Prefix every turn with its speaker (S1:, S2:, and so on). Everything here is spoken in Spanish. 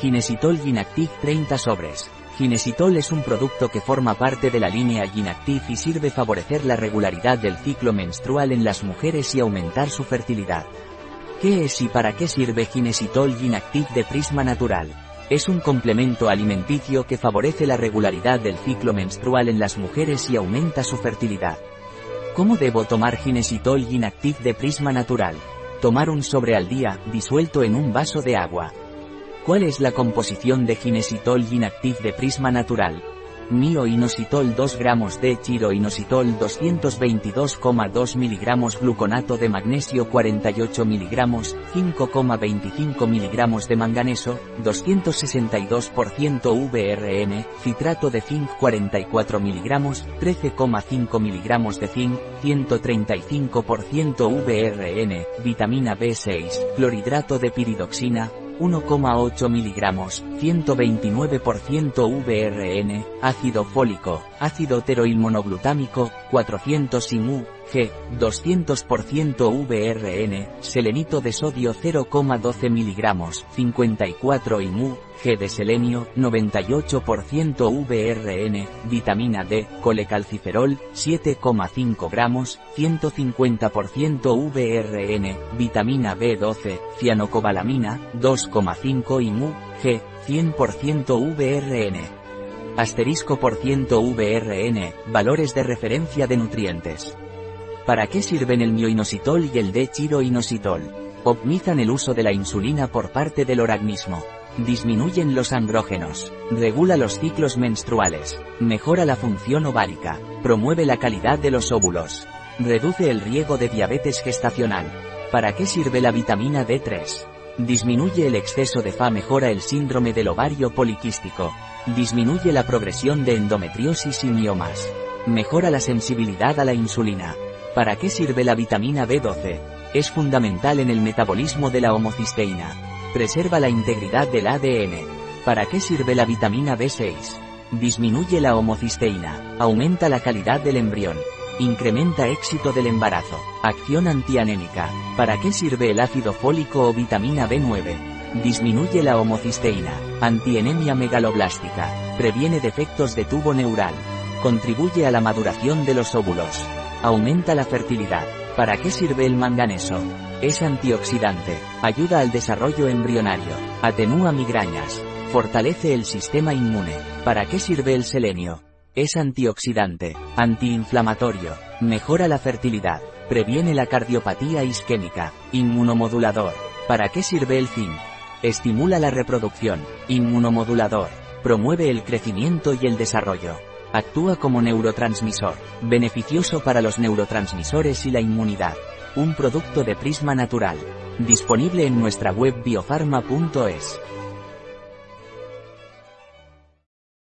S1: Ginesitol Ginactive 30 sobres. Ginesitol es un producto que forma parte de la línea Ginactive y sirve favorecer la regularidad del ciclo menstrual en las mujeres y aumentar su fertilidad. ¿Qué es y para qué sirve Ginesitol Ginactive de Prisma Natural? Es un complemento alimenticio que favorece la regularidad del ciclo menstrual en las mujeres y aumenta su fertilidad. ¿Cómo debo tomar Ginesitol Ginactive de Prisma Natural? Tomar un sobre al día, disuelto en un vaso de agua. ¿Cuál es la composición de Ginesitol Ginactive de Prisma Natural? Mio-inositol 2 gramos de chiro-inositol 222,2 mg gluconato de magnesio 48 mg, 5,25 mg de manganeso, 262% VRN, citrato de zinc 44 mg, 13,5 mg de zinc, 135% VRN, vitamina B6, clorhidrato de piridoxina, 1,8 mg, 129% VRN, ácido fólico, ácido teroilmonoglutámico, 400 IMU, G, 200% VRN, selenito de sodio 0,12 mg, 54 IMU, G de selenio, 98% VRN, vitamina D, colecalciferol, 7,5 gramos, 150% VRN, vitamina B12, cianocobalamina, 2,5 IMU, G, 100% VRN. Asterisco por ciento VRN, valores de referencia de nutrientes. ¿Para qué sirven el mioinositol y el D-chiroinositol? Optimizan el uso de la insulina por parte del organismo. Disminuyen los andrógenos. Regula los ciclos menstruales. Mejora la función ovárica. Promueve la calidad de los óvulos. Reduce el riesgo de diabetes gestacional. ¿Para qué sirve la vitamina D3? Disminuye el exceso de Fa, mejora el síndrome del ovario poliquístico. Disminuye la progresión de endometriosis y miomas. Mejora la sensibilidad a la insulina. ¿Para qué sirve la vitamina B12? Es fundamental en el metabolismo de la homocisteína. Preserva la integridad del ADN. ¿Para qué sirve la vitamina B6? Disminuye la homocisteína. Aumenta la calidad del embrión. Incrementa éxito del embarazo. Acción antianémica. ¿Para qué sirve el ácido fólico o vitamina B9? Disminuye la homocisteína. Antienemia megaloblástica. Previene defectos de tubo neural. Contribuye a la maduración de los óvulos. Aumenta la fertilidad. ¿Para qué sirve el manganeso? Es antioxidante. Ayuda al desarrollo embrionario. Atenúa migrañas. Fortalece el sistema inmune. ¿Para qué sirve el selenio? Es antioxidante. Antiinflamatorio. Mejora la fertilidad. Previene la cardiopatía isquémica. Inmunomodulador. ¿Para qué sirve el zinc? Estimula la reproducción. Inmunomodulador. Promueve el crecimiento y el desarrollo. Actúa como neurotransmisor, beneficioso para los neurotransmisores y la inmunidad. Un producto de Prisma Natural. Disponible en nuestra web biofarma.es.